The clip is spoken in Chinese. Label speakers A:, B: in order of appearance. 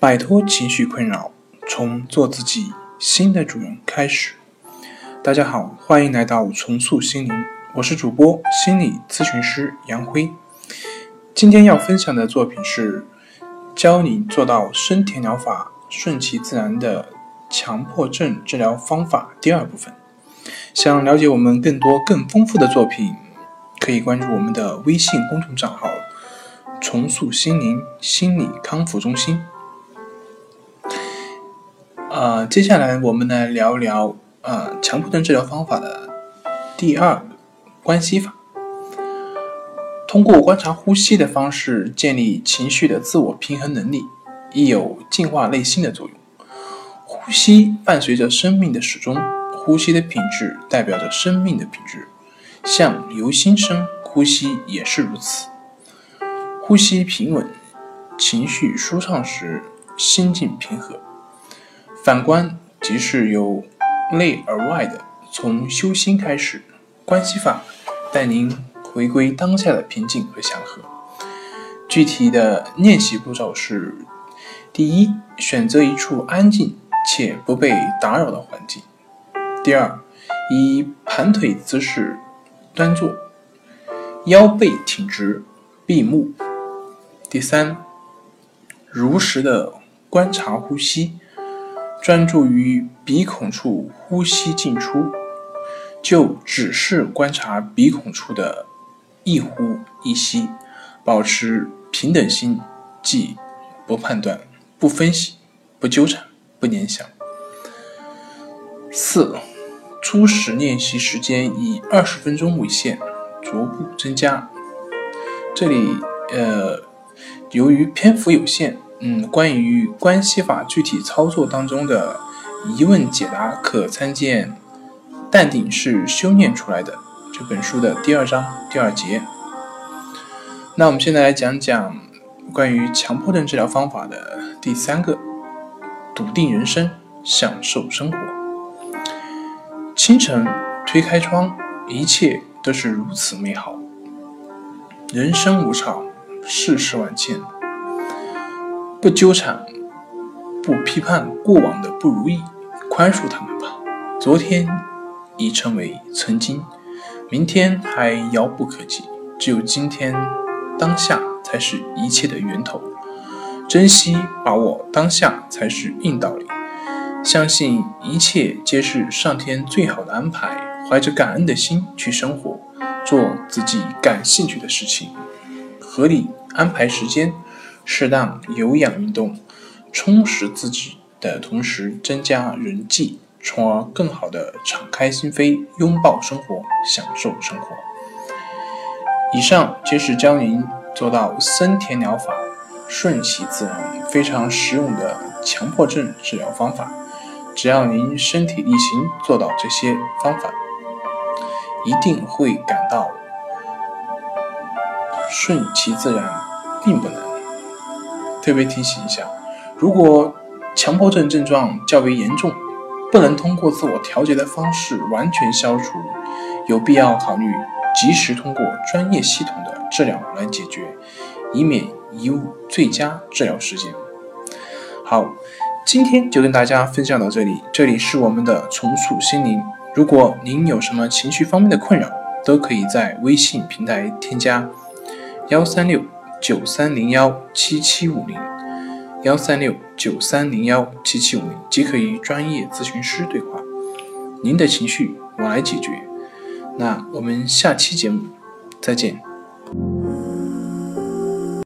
A: 摆脱情绪困扰，从做自己新的主人开始。大家好，欢迎来到重塑心灵，我是主播心理咨询师杨辉。今天要分享的作品是教你做到生田疗法顺其自然的强迫症治疗方法第二部分。想了解我们更多更丰富的作品，可以关注我们的微信公众账号“重塑心灵心理康复中心”。呃，接下来我们来聊聊呃强迫症治疗方法的第二个关系法。通过观察呼吸的方式建立情绪的自我平衡能力，亦有净化内心的作用。呼吸伴随着生命的始终，呼吸的品质代表着生命的品质。像由心生，呼吸也是如此。呼吸平稳，情绪舒畅时，心境平和。反观即是由内而外的，从修心开始，关系法带您。回归当下的平静和祥和。具体的练习步骤是：第一，选择一处安静且不被打扰的环境；第二，以盘腿姿势端坐，腰背挺直，闭目；第三，如实的观察呼吸，专注于鼻孔处呼吸进出，就只是观察鼻孔处的。一呼一吸，保持平等心，即不判断、不分析、不纠缠、不联想。四，初始练习时间以二十分钟为限，逐步增加。这里，呃，由于篇幅有限，嗯，关于关系法具体操作当中的疑问解答，可参见《淡定是修炼出来的》。这本书的第二章第二节。那我们现在来讲讲关于强迫症治疗方法的第三个：笃定人生，享受生活。清晨推开窗，一切都是如此美好。人生无常，世事万千，不纠缠，不批判过往的不如意，宽恕他们吧。昨天已成为曾经。明天还遥不可及，只有今天、当下才是一切的源头。珍惜、把握当下才是硬道理。相信一切皆是上天最好的安排。怀着感恩的心去生活，做自己感兴趣的事情，合理安排时间，适当有氧运动，充实自己的同时增加人际。从而更好的敞开心扉，拥抱生活，享受生活。以上皆是教您做到森田疗法，顺其自然，非常实用的强迫症治疗方法。只要您身体力行做到这些方法，一定会感到顺其自然，并不难。特别提醒一下，如果强迫症症状较为严重，不能通过自我调节的方式完全消除，有必要考虑及时通过专业系统的治疗来解决，以免贻误最佳治疗时间。好，今天就跟大家分享到这里，这里是我们的重塑心灵。如果您有什么情绪方面的困扰，都可以在微信平台添加幺三六九三零幺七七五零。幺三六九三零幺七七五零即可与专业咨询师对话，您的情绪我来解决。那我们下期节目再见。